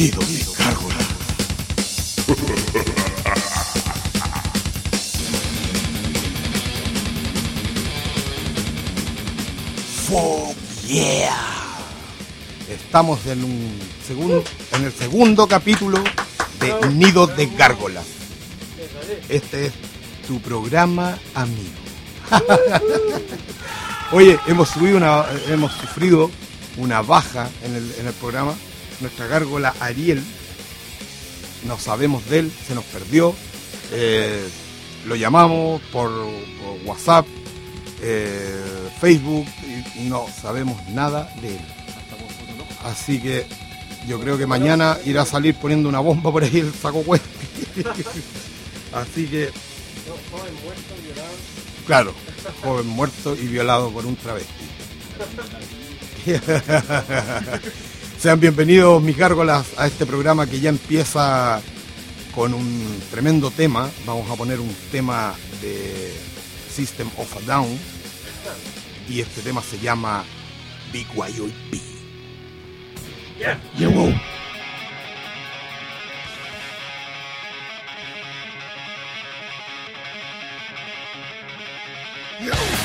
Nido de Gárgola. Fuck yeah. Estamos en un en el segundo capítulo de Nido de Gárgolas. Este es tu programa amigo. Oye, hemos subido una, hemos sufrido una baja en el programa. Nuestra gárgola Ariel, no sabemos de él, se nos perdió. Eh, lo llamamos por, WhatsApp, eh, Facebook, y no sabemos nada de él. Así que yo creo que mañana irá a salir poniendo una bomba por ahí el saco huevo. Así que. Claro, joven muerto y violado por un travesti. Sean bienvenidos mis gárgolas a este programa que ya empieza con un tremendo tema. Vamos a poner un tema de System of a Down. Y este tema se llama Big YOP. Going to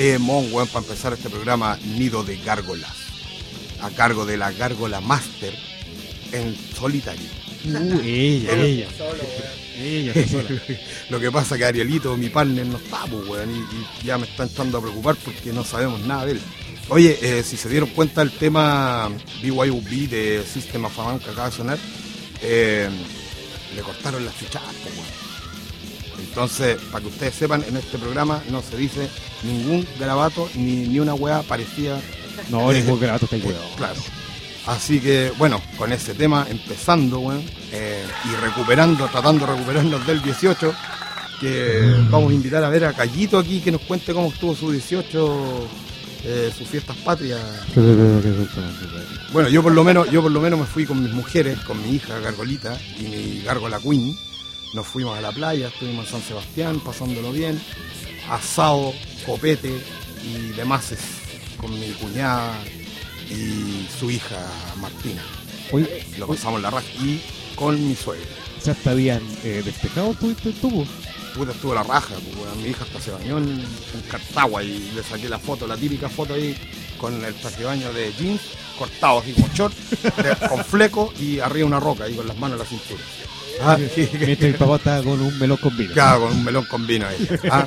Temón, weón, para empezar este programa Nido de Gárgolas. A cargo de la Gárgola Master en solitario. Uh, ella, Pero- ella. Ella, está sola. Lo que pasa que Arielito, mi partner, no está, pues, weón, y, y ya me está entrando a preocupar porque no sabemos nada de él. Oye, eh, si se dieron cuenta el tema BYOB de System of a que acaba de sonar, eh, le cortaron las chuchadas, pues, weón. Entonces, para que ustedes sepan, en este programa no se dice ningún garabato ni, ni una weá parecida No, ningún grato está weón. Claro. Así que, bueno, con ese tema empezando, weón, eh, y recuperando, tratando de recuperarnos del 18, que vamos a invitar a ver a Callito aquí que nos cuente cómo estuvo su 18, eh, sus fiestas patrias. Bueno, yo por lo menos, yo por lo menos me fui con mis mujeres, con mi hija Gargolita y mi Gargola Queen. Nos fuimos a la playa, estuvimos en San Sebastián, pasándolo bien, asado, copete y demás con mi cuñada y su hija Martina. Oye, Lo pasamos la raja y con mi suegra. hasta habían eh, despejado tuviste el tubo. Puta, estuvo la raja, pues, mi hija hasta se bañó en, en Cartagua y le saqué la foto, la típica foto ahí con el traje de baño de jeans, cortado así como short, de- con fleco y arriba una roca y con las manos en la cintura. Ah, Mientras el papá estaba con un melón con vino. Claro, con un melón con vino ahí. ah,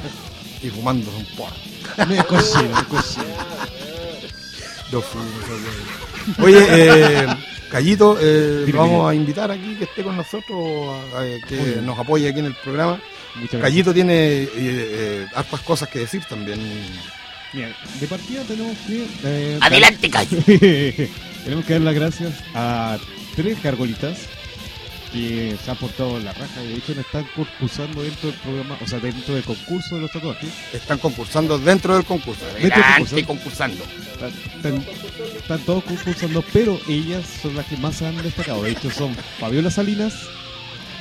y fumando un porro. Me cochino. Dos fumos, ok. Oye, eh, Callito, eh, lo vamos a invitar aquí que esté con nosotros, a- a- que bien. nos apoye aquí en el programa. Muchas gracias. Callito tiene eh, eh, hartas cosas que decir también. Mira, de partida tenemos que. eh, Adelante, Cayo. tenemos que dar las gracias a tres gargolitas que se han portado la raja y de hecho no están concursando dentro del programa, o sea, dentro del concurso de los tatuajes. Están concursando dentro del concurso. Adelante, concursando. Están, están- están todos concursando, pero ellas son las que más han destacado. De hecho, son Fabiola Salinas,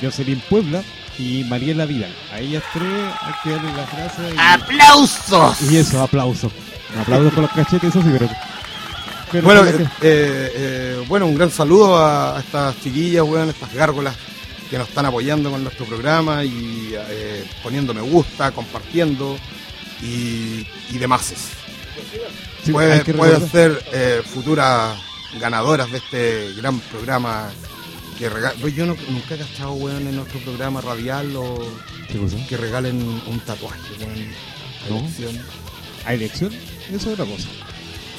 Jocelyn Puebla y Mariela Vidal. A ellas tres hay que darle las gracias. y- ¡Aplausos! Y eso, aplauso. Aplausos con los cachetes, eso sí, pero. Pero Bueno, eh, que- eh, eh, bueno, un gran saludo a, a estas chiquillas, weón, estas gárgolas que nos están apoyando con nuestro programa y eh, poniendo me gusta, compartiendo y, y demás. sí, Pueden, ser futuras ganadoras de este gran programa que rega- pues Yo no- nunca he cachado, weón, en nuestro programa radial o que regalen un tatuaje, weón. a No. elección. ¿A elección? Eso es otra cosa.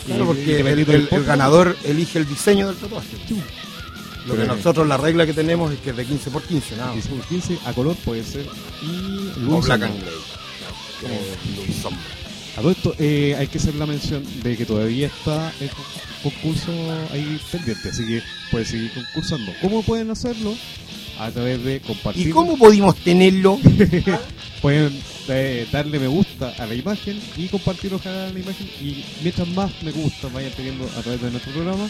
Claro, porque el, ganador elige el diseño del tatuaje. Lo que nosotros, la regla que tenemos es que es de 15 por 15, nada. más. 15 por 15, a color puede ser. Y O black sombra. and grey. Como luz sombra. A todo esto eh, hay que hacer la mención de que todavía está el con- concurso ahí pendiente, así que pueden seguir concursando. ¿Cómo pueden hacerlo? A través de compartir. ¿Y cómo pudimos tenerlo? Pueden eh, darle me gusta a la imagen y compartir ojalá la imagen. Y mientras más me gusta vayan teniendo a través de nuestro programa,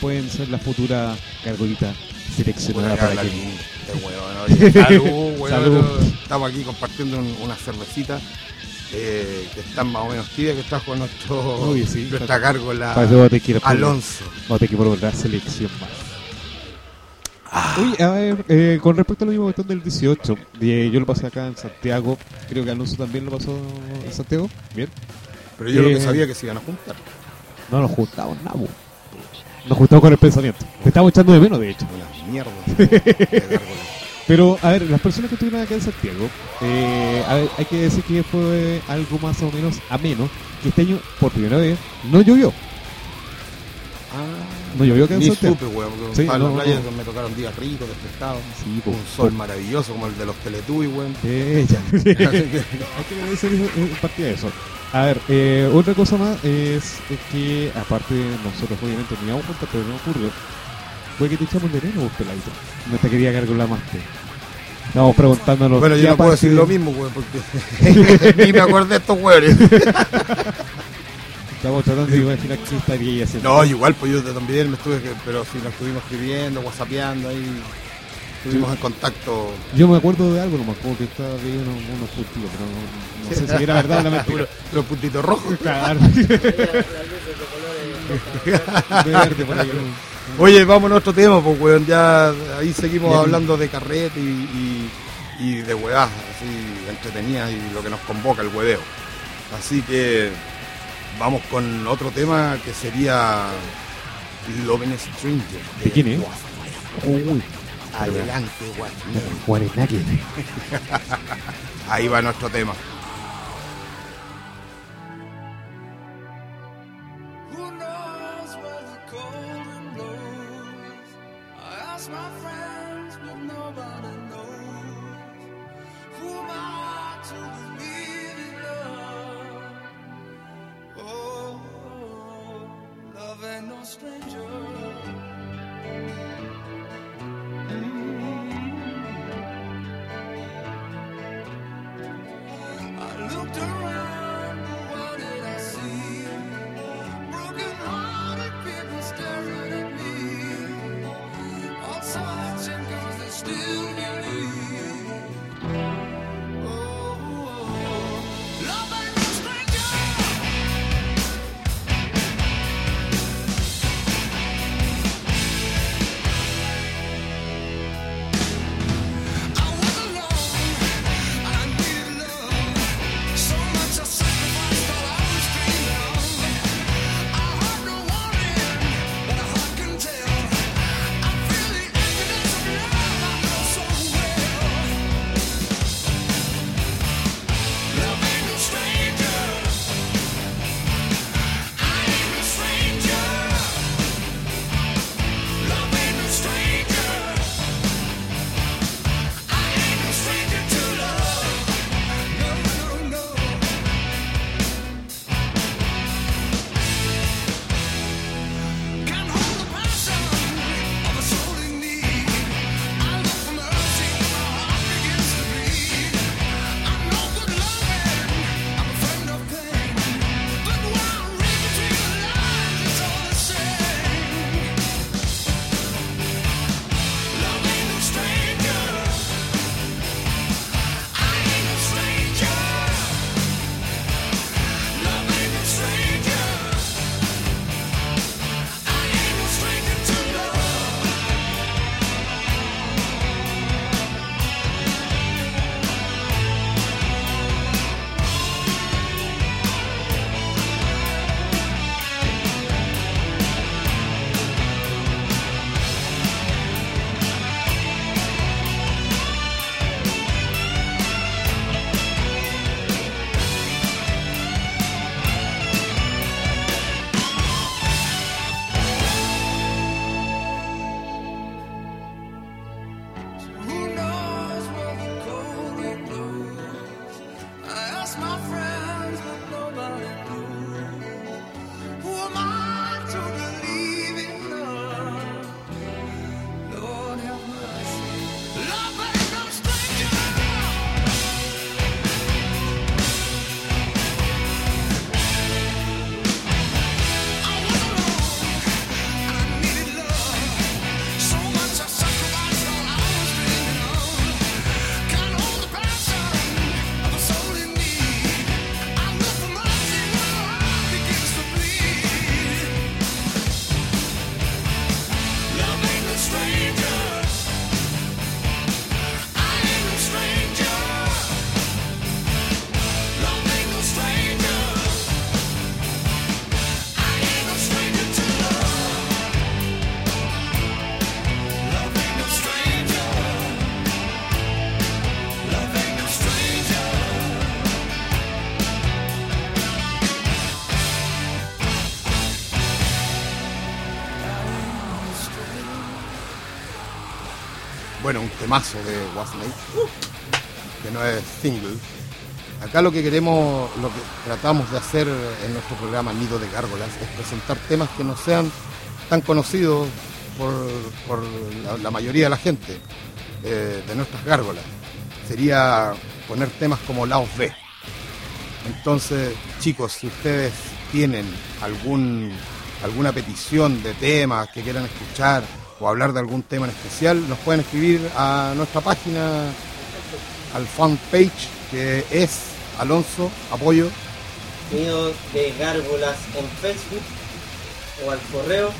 pueden ser la futura gargolita seleccionada para la que. oye, Salud, weón. Salud. Estamos aquí compartiendo un- una cervecita eh, que están más o menos tibias que trajo nuestro, Oye, sí, nuestra quiero por- Alonso. no te quiero por la selección más. Ah, Oye, a ver, eh, con respecto a lo mismo cuestión del 18, eh, yo lo pasé acá en Santiago, creo que Alonso también lo pasó en Santiago, bien. pero yo lo que eh, sabía que se iban a juntar. No nos juntamos nada, po. Nos juntamos con el pensamiento. Te estamos echando de menos, de hecho. Una mierda. Pero, a ver, las personas que estuvieron acá en Santiago, eh, a ver, hay que decir que fue algo más o menos ameno, que este año, por primera vez, no llovió. Ah, No llovió acá en Ni Santiago. supe, weón, porque Sí, estaba en no, la playa no. me tocaron días ricos, despestados. Sí, po. Un sol maravilloso como el de los Teletubbies, weón. Hay que eso- eh, parte de eso. A ver, eh, otra cosa más es, es que, aparte, nosotros obviamente no íbamos juntas, pero no ocurrió. Fue que te echamos de menos, vos, peladito. No te quería cargar más. Estábamos preguntándonos. Bueno, yo no puedo decir lo mismo, weón, porque ni me acordé de estos weones. Estamos tratando de imaginar qué estaría haciendo. No, igual, pues yo también me estuve, pero sí, nos estuvimos escribiendo, whatsappeando ahí. Estuvimos en contacto. Yo me acuerdo de algo nomás, como que estaba viendo unos, unos puntitos, pero no, no sé si era verdad o la mentira. Los puntitos rojos. Claro. Verde, por ahí. Oye, vamos a otro tema, pues, weón. Ya ahí seguimos hablando de carrete y, y, y de weás, así entretenidas y lo que nos convoca, el hueveo. Así que vamos con otro tema que sería Loving Stranger. ¿De quién es? Uy, adelante, Guatemala. Ahí va nuestro tema. Love ain't no stranger. I looked around, temazo de Wasnake, que no es single. Acá lo que queremos, lo que tratamos de hacer en nuestro programa Nido de Gárgolas es presentar temas que no sean tan conocidos por, por la, la mayoría de la gente eh, de nuestras gárgolas. Sería poner temas como Laos B. Entonces, chicos, si ustedes tienen algún, alguna petición de temas que quieran escuchar o hablar de algún tema en especial, nos pueden escribir a nuestra página, al fanpage que es Alonso Apoyo. Nido de Gárgolas en Facebook o al correo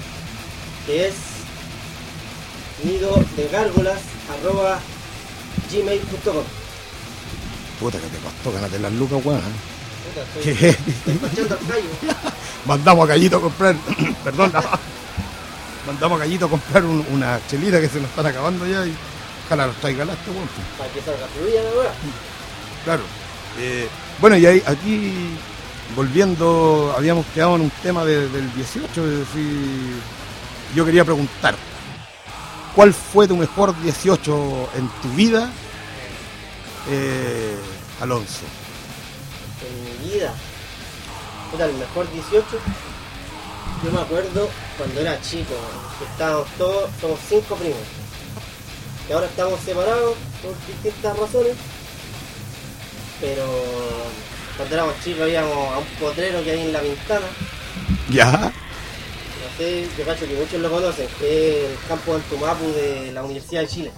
que es nido de gárgolas arroba gmail.com Puta que te costó ganarte las lucas, weón. ¿eh? Puta, estoy, estoy mandamos a Gallito a comprar, perdón, mandamos a Gallito a comprar un- una chelita que se nos están acabando ya y ojalá nos traiga este weón. Para que salga fluida la weá. Claro. Eh, bueno, y ahí, aquí, volviendo, habíamos quedado en un tema de- del 18, es decir, yo quería preguntar, ¿cuál fue tu mejor 18 en tu vida, eh, Alonso? en mi vida. Puta, el mejor 18. Yo me acuerdo cuando era chico, que estábamos todos, somos cinco primos. Que ahora estamos separados por distintas razones. Pero cuando éramos chicos íbamos a un potrero que hay en la ventana. ¿Ya? No sé, yo cacho que muchos lo conocen, que es el campo del Tumapu de la Universidad de Chile.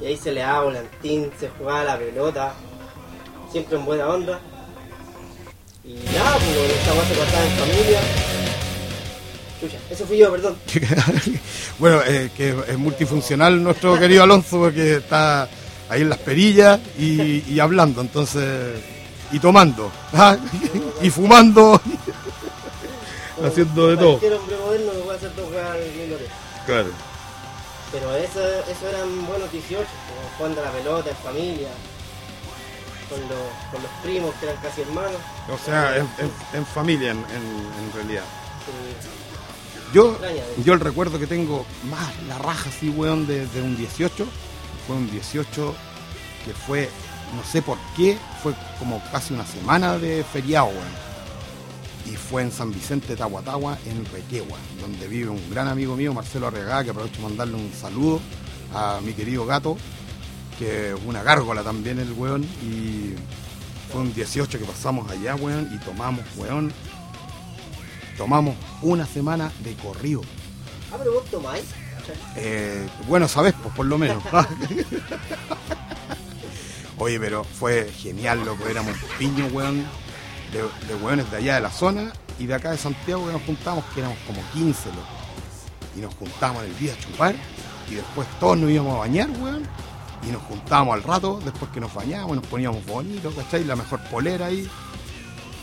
Y ahí se le daba volantín, se jugaba la pelota, siempre en buena onda. Y nada, pues esta weá se pasaba en familia. Eso fui yo, perdón. bueno, eh, que es multifuncional nuestro querido Alonso porque está ahí en las perillas y, y hablando, entonces, y tomando, ¿ah? y fumando, haciendo de todo. Cualquier hombre moderno que puede hacer dos weas al mismo tiempo. Claro. Pero eso, eso eran buenos 18, como jugando a la pelota en familia, con los, con los primos que eran casi hermanos. O sea, en, en- en familia en, en- realidad. Yo, yo el recuerdo que tengo más la raja así, weón, de, de un 18, fue un 18 que fue, no sé por qué, fue como casi una semana de feriado, weón. Y fue en San Vicente, Tahuatahua, en Requegua, donde vive un gran amigo mío, Marcelo Arregada, que aprovecho de mandarle un saludo a mi querido gato, que es una gárgola también el weón, y fue un 18 que pasamos allá, weón, y tomamos, weón, tomamos una semana de corrido. Ah, pero vos tomáis. Eh, bueno, sabes, pues por lo menos. Oye, pero fue genial, loco. Éramos un piño, weón, de, de weones de allá de la zona y de acá de Santiago que nos juntamos, que éramos como 15, loco. Y nos juntamos en el día a chupar y después todos nos íbamos a bañar, weón. Y nos juntábamos al rato, después que nos bañábamos, nos poníamos bonitos, ¿cachai? La mejor polera ahí.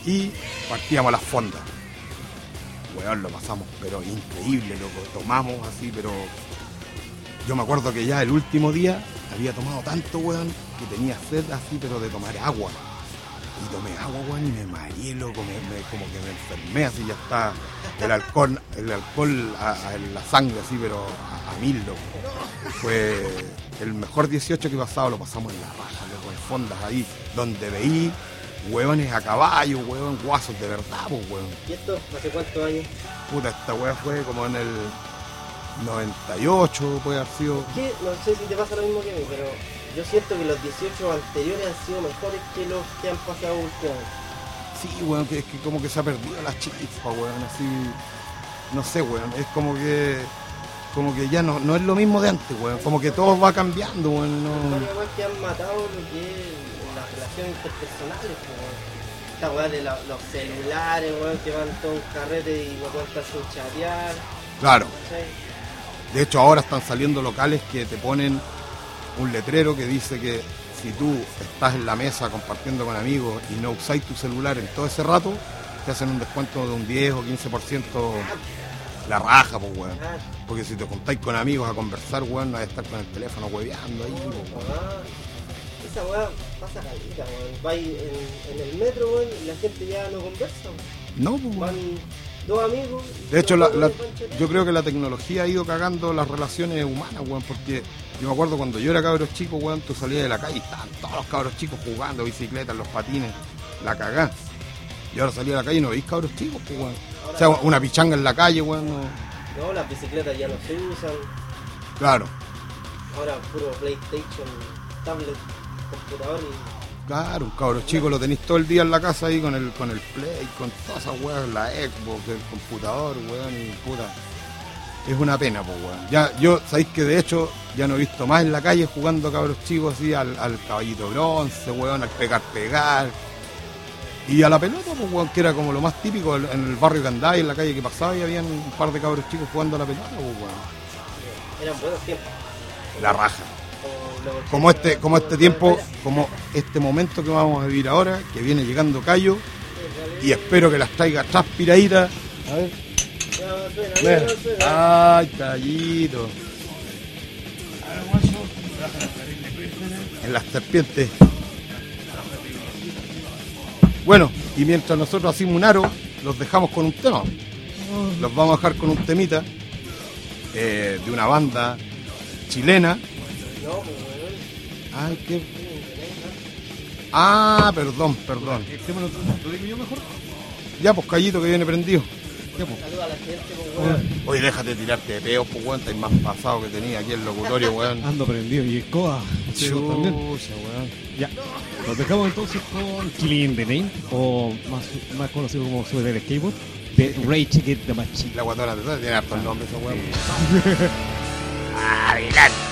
Y partíamos a las fondas. Weón, lo pasamos, pero increíble, loco. Tomamos así, pero yo me acuerdo que ya el último día había tomado tanto, weón, que tenía sed así, pero de tomar agua. Y tomé agua, weón, y me mareé, loco, me, como que me enfermé así, ya está el alcohol, el alcohol a- la sangre así, pero a, a mil, loco. Fue el mejor 18 que he pasado, lo pasamos en la raja, loco, en fondas ahí, donde veí hueones a caballo, weón, guasos de verdad, pues, weón. ¿Y esto hace cuántos años? Puta, esta weá fue como en el 98, puede haber sido. Que no sé si te pasa lo mismo que a mí, pero yo siento que los 18 anteriores han sido mejores que los que han pasado últimamente. Sí, weón, que es que como que se ha perdido la chispa, weón, así. No sé, weón, es como que. Como que ya no, no es lo mismo de antes, weón. Como que todo va cambiando, weón. No... Que han matado lo que relaciones interpersonales, pues. Esta weá de la- los celulares, weón, que van todo un carrete y no cuentan sin chatear, Claro. De hecho, ahora están saliendo locales que te ponen un letrero que dice que si tú estás en la mesa compartiendo con amigos y no usáis tu celular en todo ese rato, te hacen un descuento de un 10 o 15% la raja, pues, weón. Ah, Porque si te juntáis con amigos a conversar, weón, no hay que estar con el teléfono hueveando ahí, pues, weón. Esa weá pasa calita, weón. Vais en, en el metro, weón, y la gente ya no conversa, weón. No, pues, Van weón. dos amigos. De hecho, la- yo creo que la tecnología ha ido cagando las relaciones humanas, weón, porque yo me acuerdo cuando yo era cabro chico, weón, tú salías de la calle y estaban todos los cabros chicos jugando bicicletas, los patines, la cagá. Y ahora salí a la calle y no veis cabros chicos, pues, weón. O sea, una pichanga en la calle, weón, no- No, las bicicletas ya no se usan. Claro, Ahora puro PlayStation, tablet, computador y. claro, un cabro chico lo tenéis todo el día en la casa ahí con el, con el Play, con todas esas weas, la Xbox, el computador, weón, y puta. Es una pena, pues, weón. Ya, yo, sabéis que de hecho ya no he visto más en la calle jugando cabros chicos así al, al caballito bronce, weón, al pegar, pegar. Y a la pelota, pues, weón, que era como lo más típico en el barrio que andáis, en la calle que pasaba y habían un par de cabros chicos jugando a la pelota, pues, weón. Eran buenos tiempos. La raja. Como, los como 80, este, como este tiempo, 90. como este momento que vamos a vivir ahora, que viene llegando Cayo y espero que las traiga transpiraditas. A ver. Ay, tallito. En las serpientes. Bueno, y mientras nosotros hacemos un aro, los dejamos con un tema. Los vamos a dejar con un temita eh, de una banda chilena. Ay, qué. Ah, perdón, perdón. El lo, digo yo mejor. Ya, pues callito que viene prendido. Ya, pues. Saluda a la gente, pues, weón. Oye, déjate tirarte de peos, pues weón, estáis más pasado que tenía aquí el locutorio, weón. Ando prendido y escoba. Chucha, weón. Ya. Nos dejamos entonces con Killing the Name, o más, más conocido como Sube del Skateboard, de Rage Against the Machine. La guatona de tiene hartos nombres esa weón. Adelante.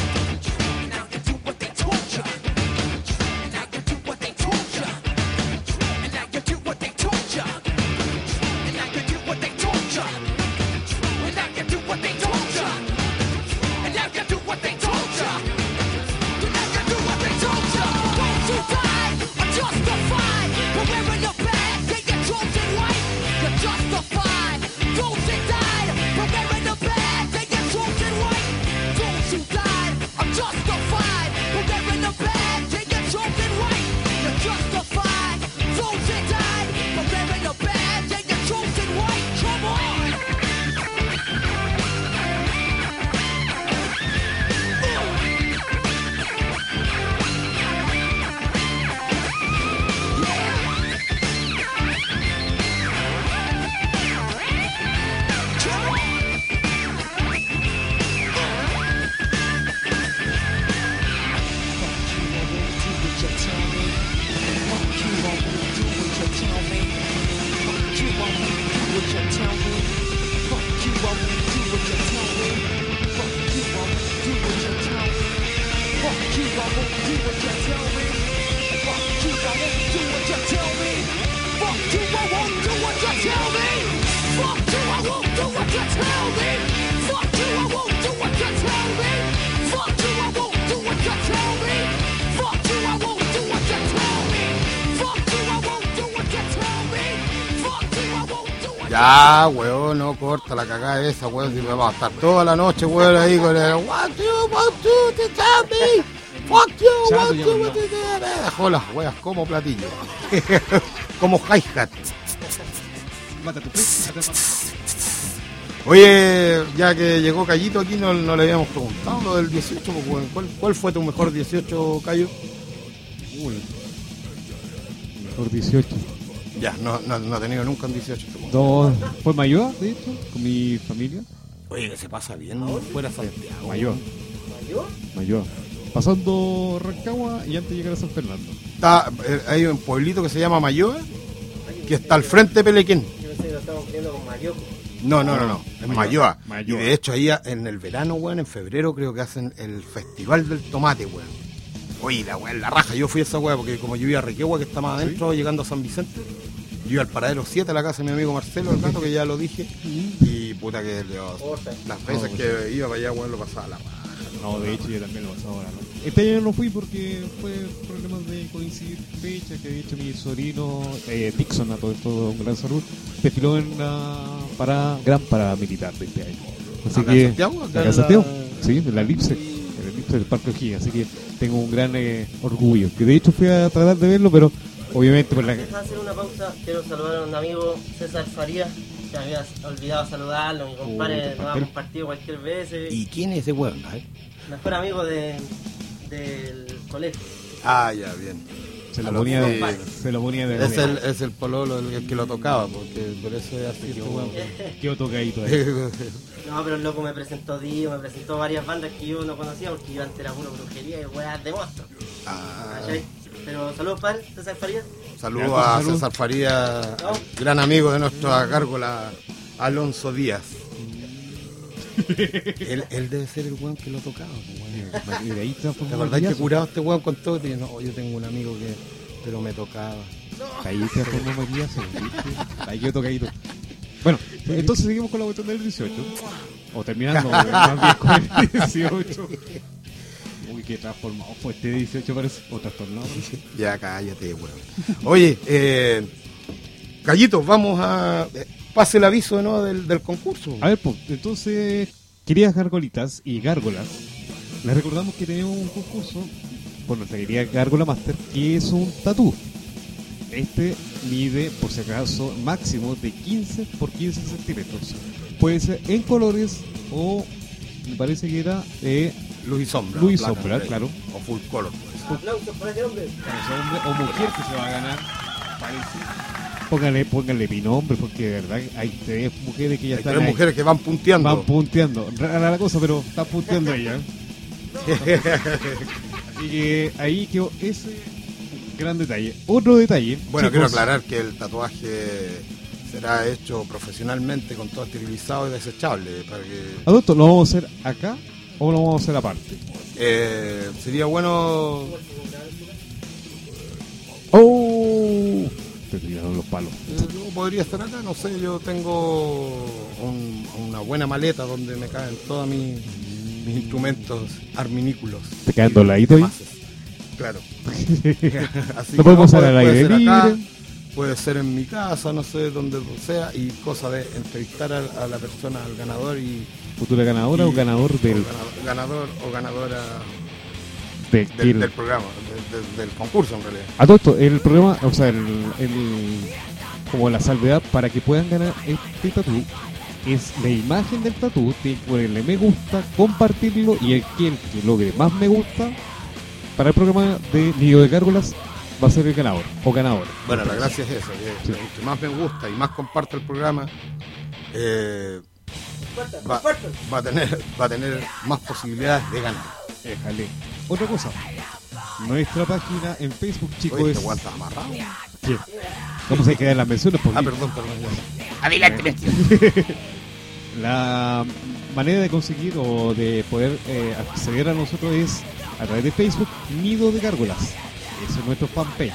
La cagada esa, weón. Si me vamos a estar toda la noche, weón, ahí con el What you want to me? Fuck you, what you want to me? Dejó las weas como platillo. como hi-hat. Oye, ya que llegó Callito aquí, no, no le habíamos preguntado lo del 18, pues, weón. ¿Cuál, ¿Cuál fue tu mejor 18, Cayo? Uy. Mejor 18. Ya, no, no, no he tenido nunca un 18. este weón. No, fue mayor, de hecho, con mi familia. Oye, que se pasa bien fuera de Santiago. Mayor, ¿Mayor? mayor. Pasando Rancagua y antes de llegar a San Fernando. Está, eh, hay un pueblito que se llama Mayoa, que está al frente de Pelequén. Yo pensé que lo estamos viendo con. No, no, no, no, es Mayoa. Mayoa. Y de hecho ahí en el verano, weón, en febrero creo que hacen el festival del tomate, weón. Oye, la weón, la raja, yo fui a esa weá porque como yo iba a Requegua, que está más adentro, llegando a San Vicente, yo iba al paradero 7 a la casa de mi amigo Marcelo, el gato, que ya lo dije, y puta que Dios, las veces que iba para allá, weón, lo pasaba la raja. No, de hecho yo también lo pasaba ahora. Este año no fui porque fue problemas de coincidir fechas, que de hecho mi sobrino, eh, Dixon, a todo esto, un gran salud, desfiló en la para, gran paramilitar de este año. Así ¿Acá en que, Santiago? ¿Acá acá en Santiago, la- sí, en la Elipse, en la Elipse del Parque O'Higgins, así que tengo un gran eh, orgullo. Que de hecho fui a tratar de verlo, pero obviamente por la... Deja de hacer una pausa. Quiero saludar a un amigo, César Farías, que había olvidado saludarlo. Mi compadre nos ha compartido cualquier vez. eh, ¿Y quién es ese weón? eh? Mejor amigo de, del colegio. Ah, ya, bien. Se lo ponía de... Se lo ponía de... Es el, es el pololo el, el que lo tocaba, porque por eso es así weón. Qué tocadito ahí. No, pero el loco me presentó Dio, me presentó varias bandas que yo no conocía porque yo antes era pura brujería y weas de monstruos. Ah, ¿cachai? Pero saludos, padre, César Farías. Saludos a Salud. César Faría, gran amigo de nuestro gárgola Alonso Díaz. él, él debe ser el weón que lo tocaba. pues, weón. Y de ahí transformó ¿Te acordás que este weón con todo? Y no, yo tengo un amigo que pero me tocaba. Ahí se formó ¿viste? Ahí quedó tocadito. Bueno, entonces seguimos con la cuestión del 18. O terminando, más bien con el 18. Uy, qué transformado fue este 18 parece. O trastornado parece. Ya cállate, weón. Oye, eh, Gallitos, vamos a. eh, pase el aviso ¿no? del, del concurso. A ver, pues, entonces, queridas gargolitas y gárgolas, les recordamos que tenemos un concurso por nuestra querida Gárgola Master, que es un tatú. Este mide, por si acaso, máximo de 15 por 15 centímetros. Puede ser en colores o, me parece que era eh, Luz y sombra. Luz y sombra, claro. O full color. pues. Aplausos para este hombre. para ese hombre o mujer que se va a ganar. Parece. Póngale, póngale mi nombre, porque de verdad hay tres mujeres que ya Hay están tres ahí. mujeres que van punteando. Van punteando. Rara la cosa, pero está punteando ella. Así que ahí quedó ese gran detalle. Otro detalle. Bueno, chicos, quiero aclarar que el tatuaje será hecho profesionalmente con todo esterilizado y desechable. Para que Adulto, ¿lo vamos a hacer acá o lo vamos a hacer aparte? eh, sería bueno. ¡Oh! Te tiraron los palos. eh, yo podría estar acá, no sé. Yo tengo un- una buena maleta donde me caen todos mis, mis instrumentos arminículos. ¿Te caen dobladitos ahí? Claro. Así que podemos no, hacer al aire ser acá, libre. puede ser en mi casa, no sé, donde sea, y cosa de entrevistar a, a la persona, al ganador y ¿Futura ganadora o ganador del, o ganador, ganador o ganadora de- del, del- del programa, de- de- del concurso en realidad. A todo esto, el programa, o sea, el, el- como la salvedad para que puedan ganar este tatú es la imagen del tatú, tiene que ponerle me gusta, compartirlo y el que, el que logre más me gusta para el programa de Nido de Gárgolas va a ser el ganador o ganadora. Bueno, la gracia es eso, que Sí. el que más me gusta y más comparte el programa eh, va, va a tener, va a tener más posibilidades de ganar. Déjale. Otra cosa, nuestra página en Facebook, chicos, Oye, es... este guante amarrado. ¿Qué? Vamos a quedar en las menciones porque Ah, perdón. Adelante, bestia. La manera de conseguir o de poder eh, acceder a nosotros es a través de Facebook, Nido de Gárgolas. Ese es nuestro fanpage.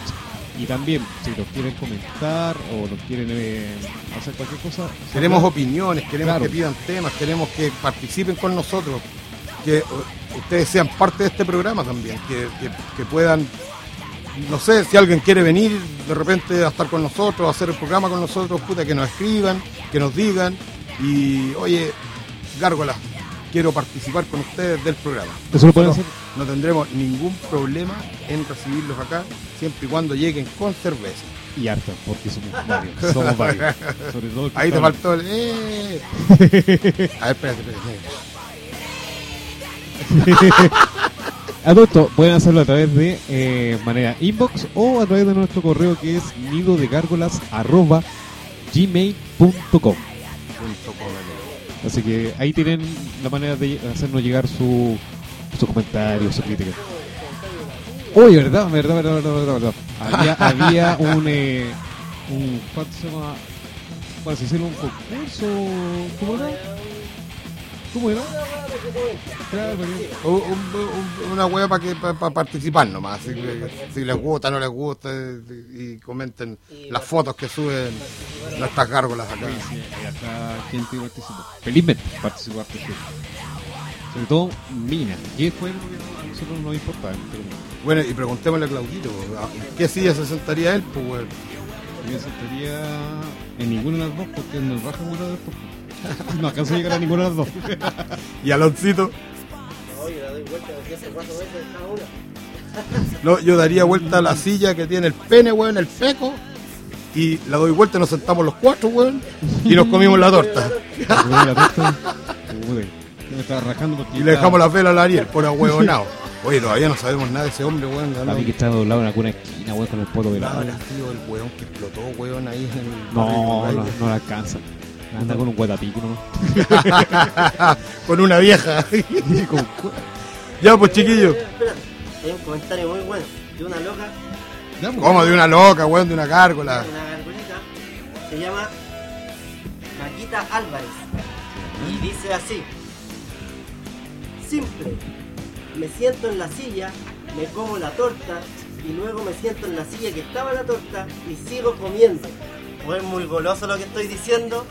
Y también, si nos quieren comentar o nos quieren eh, hacer cualquier cosa, Queremos opiniones, queremos Claro. que pidan temas, queremos que participen con nosotros, que uh, ustedes sean parte de este programa también, que, que- que puedan, no sé, si alguien quiere venir de repente a estar con nosotros, a hacer el programa con nosotros, puta, que nos escriban, que nos digan, y oye, Gárgola, quiero participar con ustedes del programa. Eso lo pueden Nosotros No tendremos ningún problema en recibirlos acá, siempre y cuando lleguen con cerveza. y harta, porque somos varios. Somos varios. Sobre todo el que Ahí te faltó el... ¡Eh! A ver, espérate, espérate. A todo esto pueden hacerlo a través de eh, manera inbox o a través de nuestro correo que es nido de gmail.com. Así que ahí tienen la manera de hacernos llegar su, su comentario, su crítica. Uy, verdad, verdad, verdad, verdad, verdad, verdad. Había, había un, eh, un, ¿cuánto se llama? Bueno, se hicieron un concurso, ¿cómo era? ¿Cómo era? Claro, porque- Un- un- un- una wea para que para participar nomás. Si, si les gusta, no les gusta, y, comenten las fotos que suben nuestras gárgolas acá. Sí, y acá gente participó. Felizmente participó harta gente. Sobre todo Mina, que fue lo que a nosotros nos importaba. Pero Bueno, y preguntémosle a Claudito, ¿a ¿qué silla se sentaría él? Pues, weón? yo me sentaría en ninguna de las dos porque nos baja una de las dos. No alcanzo a llegar a ninguna de las dos. Y Aloncito, Oye, la doy vuelta desde hace cuatro meses cada una. no, yo daría vuelta a la silla que tiene el pene, weón, el feco, y la doy vuelta y nos sentamos los cuatro, weón, y nos comimos la torta. La me estaba rajando porque Y le dejamos la vela al Ariel, por ahueonado. Oye, todavía no sabemos nada de ese hombre, weón. A mí que está doblado en alguna esquina, weón, con el poto de No, el weón que explotó, weón, ahí en el No, barrio no, Reyes. no la alcanza. Anda con un guatapico nomás. Con una vieja. Con ya, pues, chiquillos. Espera, hay un comentario muy bueno de una loca, Ya, pues. Como de una loca, weón, de una gárgola. una gargolita, se llama Maquita Álvarez. Y dice así: Simple, me siento en la silla, me como la torta y luego me siento en la silla que estaba la torta y sigo comiendo. ¿O es muy goloso lo que estoy diciendo?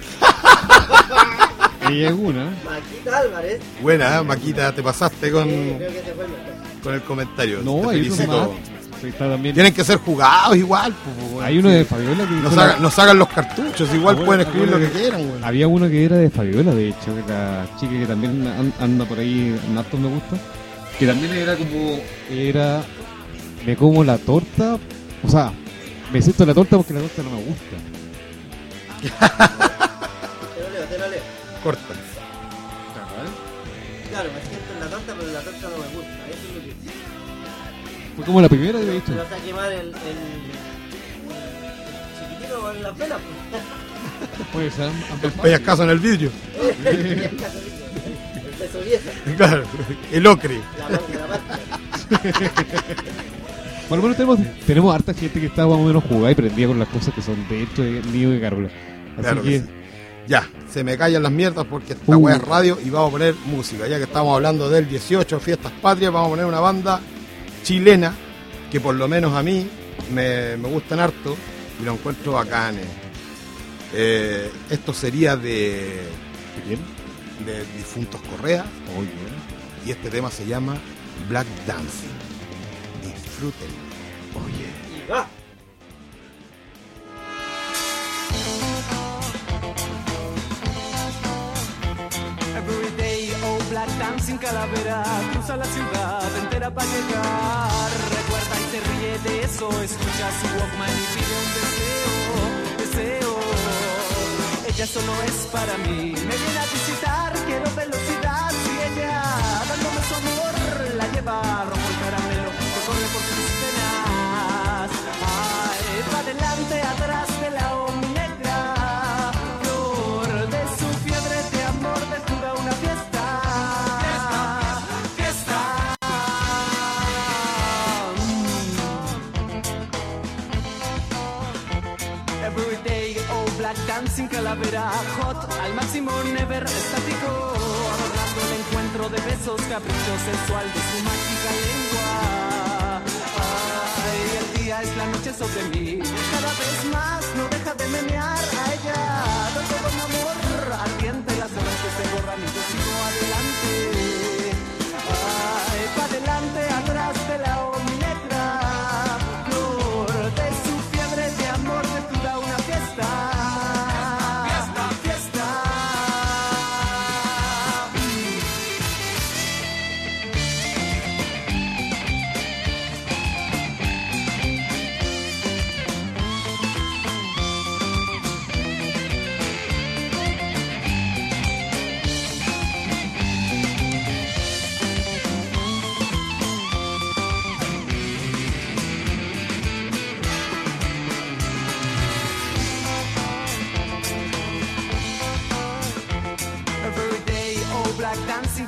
Ella es una. Maquita Álvarez. Buena, ¿eh? Maquita, te pasaste con, creo que ese fue el con el comentario. No, te hay otros felicito. está también. Tienen que ser jugados igual. pues, weón. Hay uno de Fabiola que Nos la- hagan, nos hagan los cartuchos, igual Ah, bueno, pueden escribir lo bueno. que quieran, weón. Había uno que era de Fabiola, de hecho, que la chica que también an- anda por ahí en hartos me gusta. Que también era como. Era. Me como la torta. O sea, me siento en la torta porque la torta no me gusta. Te lo leo, te lo leo. Corta. Claro, me siento en la torta, pero la torta no me gusta. Eso es lo que Fue como la primera que Me dicho. vas a quemar el, el, el chiquitito con las velas. Puede ser ambas Vayas caso en el vidrio. el beso vieja, Claro, el ocre. la manga, la pasta. Bueno, bueno, tenemos, tenemos harta gente que está más o menos jugada y prendida con las cosas que son dentro de Nido de Gárgola. Así Claro que que, sí. Ya, se me callan las mierdas porque esta Uh. weá es radio y vamos a poner música. Ya que estamos hablando del 18, Fiestas Patrias, vamos a poner una banda chilena que por lo menos a mí me, me gustan harto y lo encuentro bacanes. Eh, esto sería de, bien. de Difuntos Correa bien. y este tema se llama Black Dancing. Disfruten. Oye. Y va. Everyday, black dancing calavera, cruza la ciudad entera para llegar. Recuerda y se ríe de eso, escucha su Walkman y pide un deseo, deseo. Ella solo es para mí, me viene a visitar, quiero velocidad. Si ella dándome su amor la lleva calavera, hot al máximo, never estático, adornando el encuentro de besos, capricho sensual de su mágica lengua. Ay, el día es la noche sobre mí, cada vez más no deja de menear a ella. Todo mi amor, ardiente las horas que se borran y yo sigo adelante. Ay, pa' adelante, atrás de la negra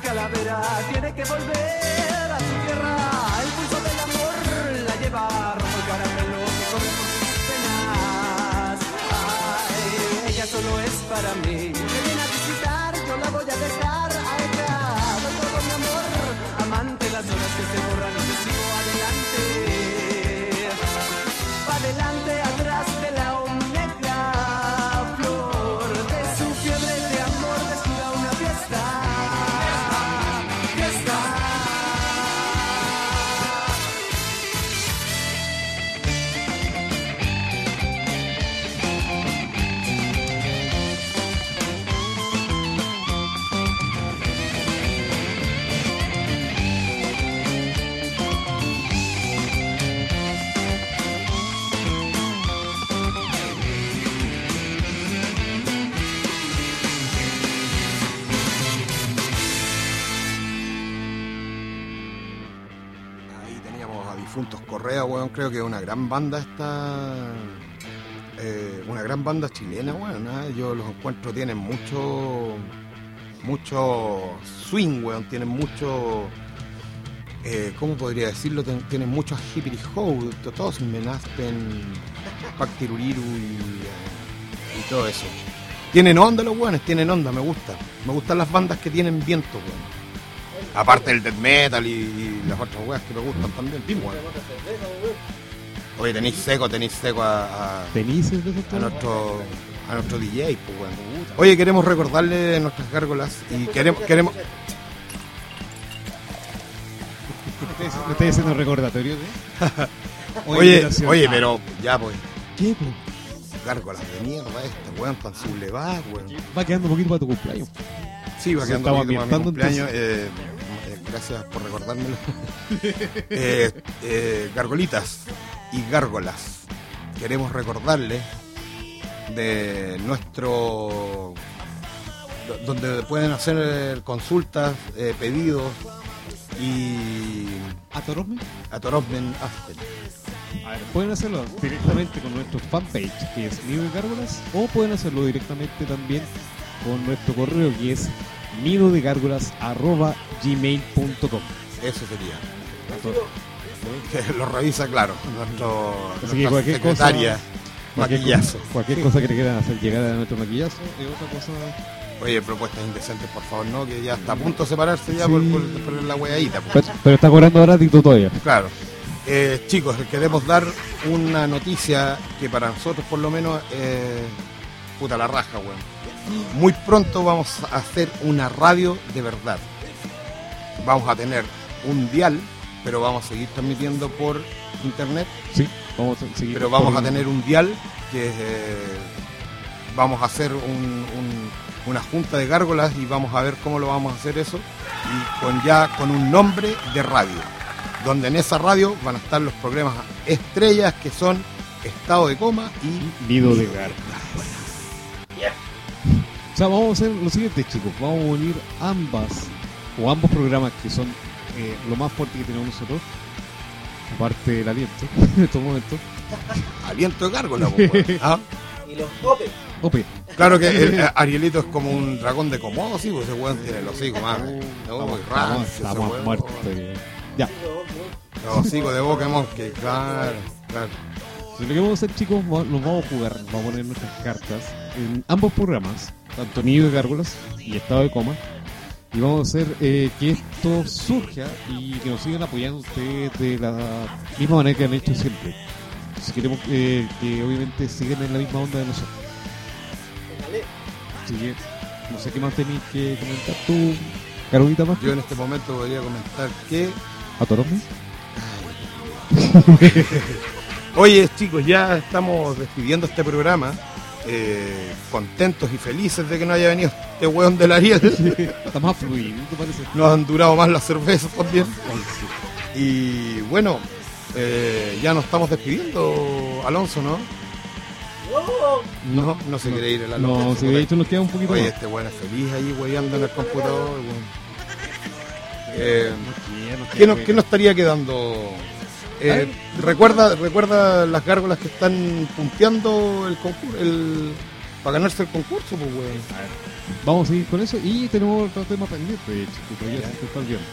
calavera tiene que volver Que una gran banda esta. eh, una gran banda chilena, weón. ¿ah? Yo los encuentro, tienen mucho. Mucho swing, weón. Tienen mucho. eh, ¿Cómo podría decirlo? Ten- tienen mucho hippie hoe. Todos Menaspen, Pac Tiruriru y, eh, y todo eso. Tienen onda los weones, tienen onda, me gusta. Me gustan las bandas que tienen viento, weón. Aparte del death metal y, y las otras weas que me gustan también. weón. Oye, tenéis seco, tenéis seco a, a- ¿Tenis de esos a nuestro a nuestro DJ, pues weón. Oye, queremos recordarle nuestras gárgolas y queremos queremos ¿Me estáis haciendo recordatorio? O Oye, oye, pero ya pues, ¿Qué, po? gárgolas de mierda este, weón, tan sublevadas, weón. Va quedando un poquito para tu cumpleaños. Sí, va quedando estaba poquito para mi cumpleaños. eh, eh, gracias por recordármelo. Eh, eh, gargolitas y gárgolas. Queremos recordarles de nuestro. do- donde pueden hacer eh, consultas, eh, pedidos y. ¿A Torosme? a Torosmen Aspen. A ver, pueden hacerlo directamente con nuestro fanpage, que es Nido de Gárgolas, o pueden hacerlo directamente también con nuestro correo, que es nidodegárgolas.gmail.com Eso sería. Que lo revisa, claro, nuestro, Así que nuestra cualquier cosa- secretaria. Cualquier, Maquillazo. cosa- cualquier cosa que le quieran hacer llegar a nuestro maquillazo es otra cosa. Oye, propuestas indecentes, por favor, no, que ya está a punto de separarse ya Sí. por, por- por la weadita. pues. Pero, pero está cobrando gratis tú todavía. Claro. Eh, chicos, queremos dar una noticia que para nosotros por lo menos eh, puta la raja, weón. Muy pronto vamos a hacer una radio de verdad. Vamos a tener un dial, pero vamos a seguir transmitiendo por internet. Sí, vamos a seguir. Pero vamos por- a tener un dial que eh, vamos a hacer un- un- una junta de gárgolas y vamos a ver cómo lo vamos a hacer eso y con ya con un nombre de radio donde en esa radio van a estar los programas estrellas que son Estado de Coma y Nido de Gárgolas. O sea, vamos a hacer lo siguiente, chicos. Vamos a unir ambas, o ambos programas que son eh, lo más fuerte que tenemos nosotros, aparte del aliento, en estos momentos. Aliento de pues, weón. ¿Ah? Y los popes. Ope, Claro que el, eh, Arielito es como un dragón de Komodo, sí, pues ese weón tiene el hocico más. No, estamos, muertos. eh. Ya, Los hocicos de Pokémon, que claro, claro. Si lo que vamos a hacer, chicos, nos vamos a jugar, vamos a poner nuestras cartas en ambos programas, tanto Nido de Gárgolas y Estado de Coma, Y vamos a hacer eh, que esto surja y que nos sigan apoyando ustedes de la misma manera que han hecho siempre. Si queremos eh, que obviamente sigan en la misma onda de nosotros. Así que no sé qué más tenéis que comentar tú, Carolita más. Yo en este momento podría comentar que ¿A Torome? Oye, chicos, ya estamos despidiendo este programa. Eh, contentos y felices de que no haya venido este weón del Ariel. Está más fluido, ¿te parece? Nos han durado más las cervezas también. Y bueno, eh, ya nos estamos despidiendo, Alonso, ¿no? No, no se quiere ir el Alonso. No, si de hecho nos queda un poquito Oye, más. este weón es feliz ahí weyando en el computador. Eh, ¿qué, nos, qué nos estaría quedando? Eh, recuerda, recuerda las gárgolas que están punteando el concurso, el, para ganarse el concurso, pues weón. Vamos a seguir con eso y tenemos otro tema pendiente, de hecho, que todavía se está olvidando.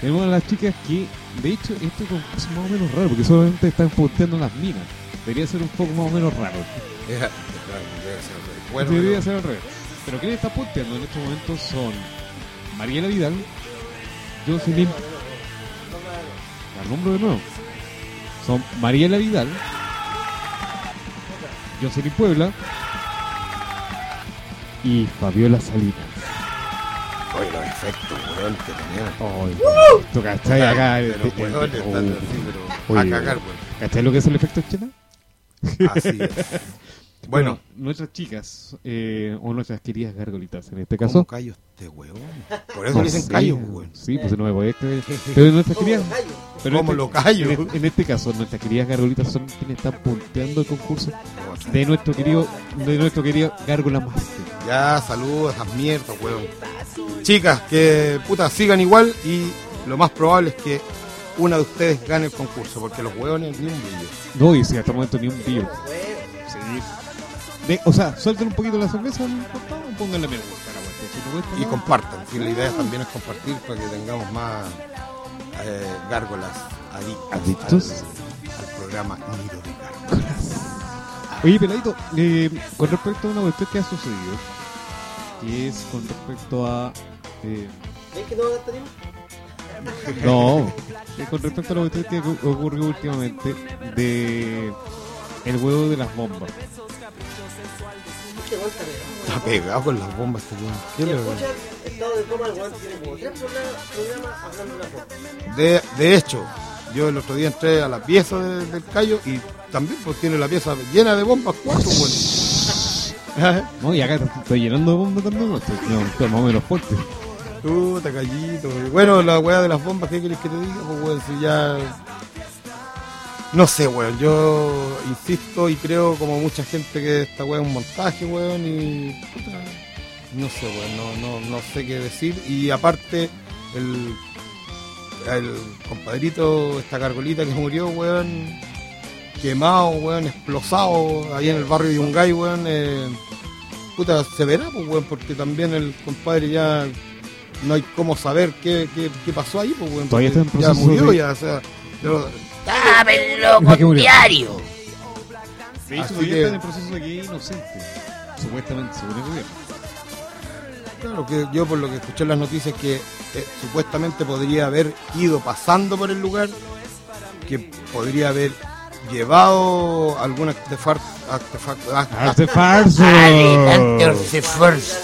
Tenemos a las chicas que, de hecho, este concurso es más o menos raro, porque solamente están punteando las minas. Debería ser un poco más o menos raro. Ser bueno, Debería pero- ser al revés. Pero quienes están punteando en estos momentos son Mariela Vidal, Jocelyn, la nombro de nuevo. Son Mariela Vidal, Jocelyn Puebla y Fabiola Salinas. Oye, los efectos, weón, que tenían. Ay, ¿Tú cachai acá? Así, pero a Oye, cagar, weón. ¿Cachai lo que es el efecto chela? Así es. Bueno, nuestras chicas, eh, o nuestras queridas gargolitas en este ¿cómo caso. callo este weón? Por eso No le dicen callo, weón. Sí, pues no me podés creer. Pero nuestras ¿Cómo queridas. lo callo? Pero ¿Cómo en lo este- callo? En, en este caso, nuestras queridas gargolitas son quienes están punteando el concurso de nuestro querido, de nuestro querido Gárgola Master. Ya, saludos, esas mierdas, weón. Chicas, que puta, sigan igual y lo más probable es que una de ustedes gane el concurso, porque los weones ni un brillo. No, y si hasta el momento ni un. Bueno, De, o sea, suelten un poquito la cerveza en y pónganle me gusta la vuelta. Si no cuesta Y compartan, si la idea también es compartir para que tengamos más eh, gárgolas ¿Adictos? Al, al programa Nido de Gárgolas. Oye, Peladito, eh, con respecto a una cuestión que ha sucedido, que es con respecto a. eh, ¿ves que no va a gastar tiempo? no, con respecto a la cuestión que ocu- ocurrió últimamente de. El huevo de las bombas. Este weón está pegado. Está pegado con las bombas este weón. ¿Qué Si le- escuchan estado de coma, el weón tiene como tres programas, programas hablando de la bomba. De, de hecho, yo el otro día entré a la pieza de- del callo y también pues tiene la pieza llena de bombas cuatro, weón. No, y acá estoy llenando de bombas también, ¿no? Estoy- no, estoy más o menos fuerte. Puta callito. Bueno, la weá de las bombas, ¿qué querés que te diga? Pues weón, si ya. No sé, weón. Yo insisto y creo, como mucha gente, que esta weá es un montaje, weón. Y. puta, no sé, weón. No, no, no sé qué decir. Y aparte, el. El compadrito, esta cargolita que murió, weón. Quemado, weón, explosado ahí en el barrio de Yungay, weón. eh, puta, se verá, pues, weón, porque también el compadre ya no hay cómo saber qué, qué, qué pasó ahí, pues, weón. Todavía porque está en ya murió, de- ya, o sea. yo- ¡Sábenlo ¿De qué con murió? diario! De hecho, Así todavía que- en el proceso de que es inocente. Supuestamente, según el gobierno. claro que yo, por lo que escuché en las noticias, que eh, supuestamente podría haber ido pasando por el lugar, que podría haber llevado algún artefacto. artefacto ah, ¡Artefacto! Esfuerzo.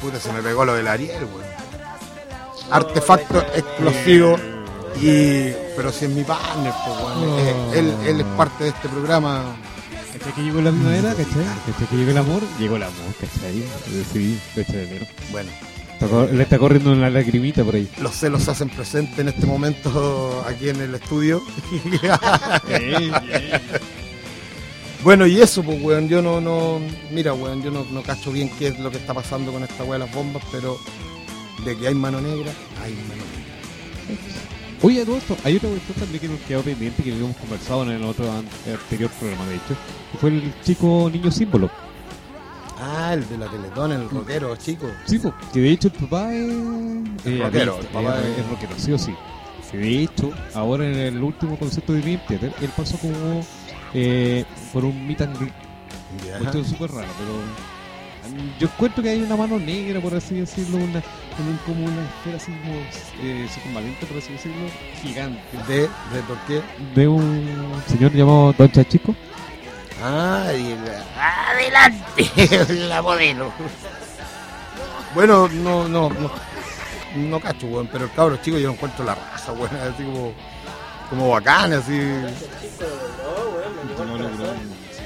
Puta, se me pegó lo del Ariel, weón. Artefacto explosivo. Y, pero si es mi partner, pues, weón. Eh, Él, él es parte de este programa. ¿Cachai que llegó la primavera? ¿Cachai? ¿Cachai que llegó el amor? Llegó el amor, ¿cachai? Sí, fecha de enero. Bueno, Le está corriendo una lagrimita por ahí. los celos se hacen presentes en este momento aquí en el estudio. Bueno, y eso, pues, weón, yo no, no, mira, weón, yo no, no cacho bien qué es lo que está pasando con esta weá de las bombas, pero de que hay mano negra, hay mano negra. Oye, todo esto, hay otra cuestión también que nos quedó pendiente que habíamos conversado en el otro an- anterior programa, de hecho, que fue el chico niño símbolo. Ah, el de la Teletón, el rockero, chico. Sí, que de hecho el papá es. eh, rockero, artista, el papá es, es- es rockero, sí o sí. Que de hecho, ahora en el último concierto de Dream Theater, él pasó como eh, por un meet and greet. Ya. Cuestión súper rara, pero Yo encuentro que hay una mano negra, por así decirlo, una, en un- como una esfera así como eh, circunvalente, por así decirlo, gigante. ¿De, de por qué? De un señor llamado Don Chachico. Ah, y la- Adelante, la modelo. Bueno, no, no, no, no cacho, weón, pero el cabro chico yo encuentro la raza, weón, así como, como bacán, así.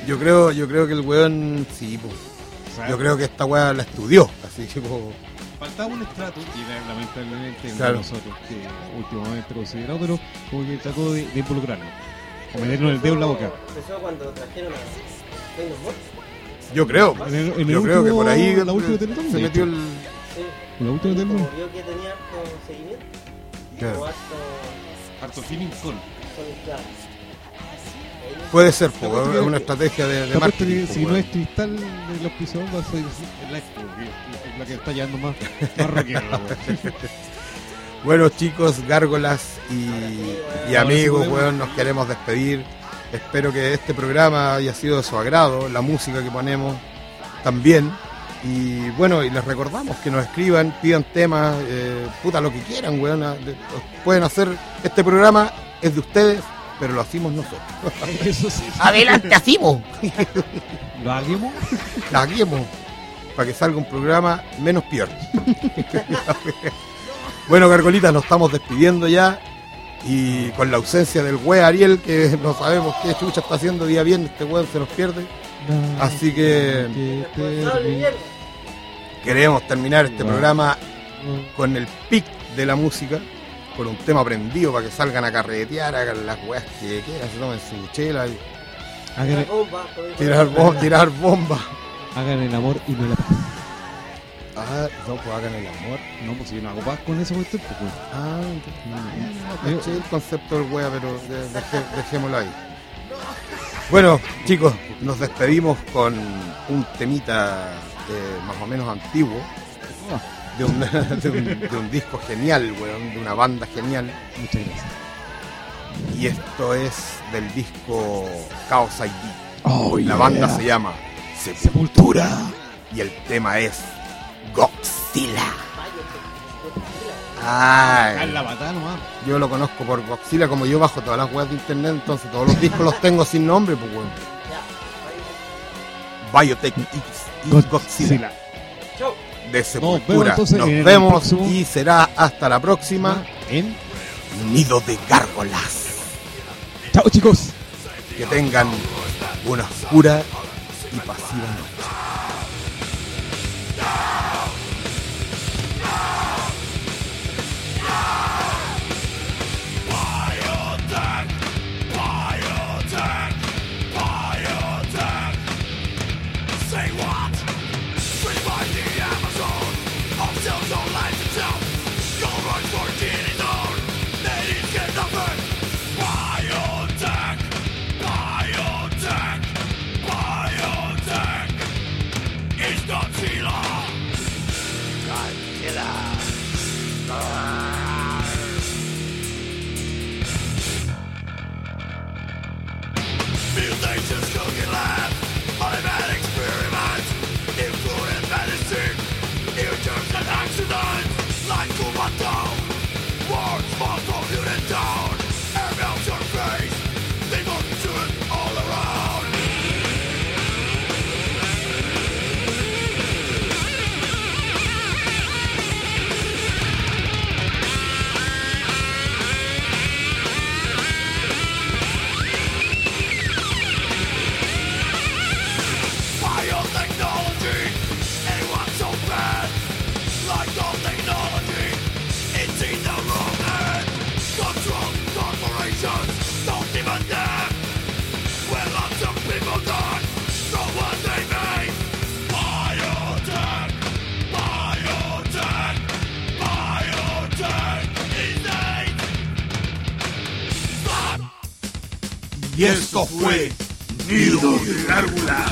Yo creo, yo creo que el weón, sí, po. yo creo que esta weá la estudió, así que, Faltaba un estrato, y era lamentablemente entre Claro. nosotros, que últimamente considerado, pero como que trató de, de involucrarlo. O meternos el dedo en la boca. Empezó cuando trajeron a yo creo, En el- en el yo creo que por ahí último- la última Teletón, se de metió el... Sí. En la última Teletón. Como vio que tenía harto seguimiento. Claro. Harto Harto feeling con. conectado. Puede ser, po, es una estrategia de, de marketing. si no es cristal de los pisos, va a ser la que está llevando más, más. Bueno chicos, gárgolas y, y amigos, weón, nos queremos despedir. Espero que este programa haya sido de su agrado, la música que ponemos también. Y bueno, y les recordamos que nos escriban, pidan temas, eh, puta lo que quieran, weón. Pueden hacer, este programa es de ustedes, pero lo hacemos nosotros. Eso sí. Adelante, hacemos. Lo hagamos. La guiemos para que salga un programa menos peor. bueno, Gargolitas, nos estamos despidiendo ya. Y con la ausencia del güey Ariel, que no sabemos qué chucha está haciendo día viernes, este weón se nos pierde. Así que queremos terminar este programa con el pic de la música, con un tema prendido para que salgan a carretear, hagan las weas que quieran, se tomen su chela y Hagan, La bomba, tirar, la- bom- tirar bombas. hagan el amor y no la paz. Ah, no, pues hagan el amor. No, pues si yo no hago paz con eso, pues, pues, pues. Ah, No caché el concepto del wea, pero de- deje- dejémoslo ahí. Bueno, chicos, nos despedimos con un temita eh, más o menos antiguo, de un, de un- de un disco genial, weón, de una banda genial. Muchas gracias. Y esto es del disco Chaos ID. Oh, La banda se llama Sepultura y el tema es Godzilla. Ay. Yo lo conozco por Godzilla, como yo bajo todas las webs de internet, entonces todos los discos los tengo sin nombre, pues bueno. Biotech X y Godzilla. De Sepultura. vemos Nos en el vemos y será hasta la próxima. En. Nido de gárgolas. Chao, chicos. Que tengan una oscura y pasiva noche. Y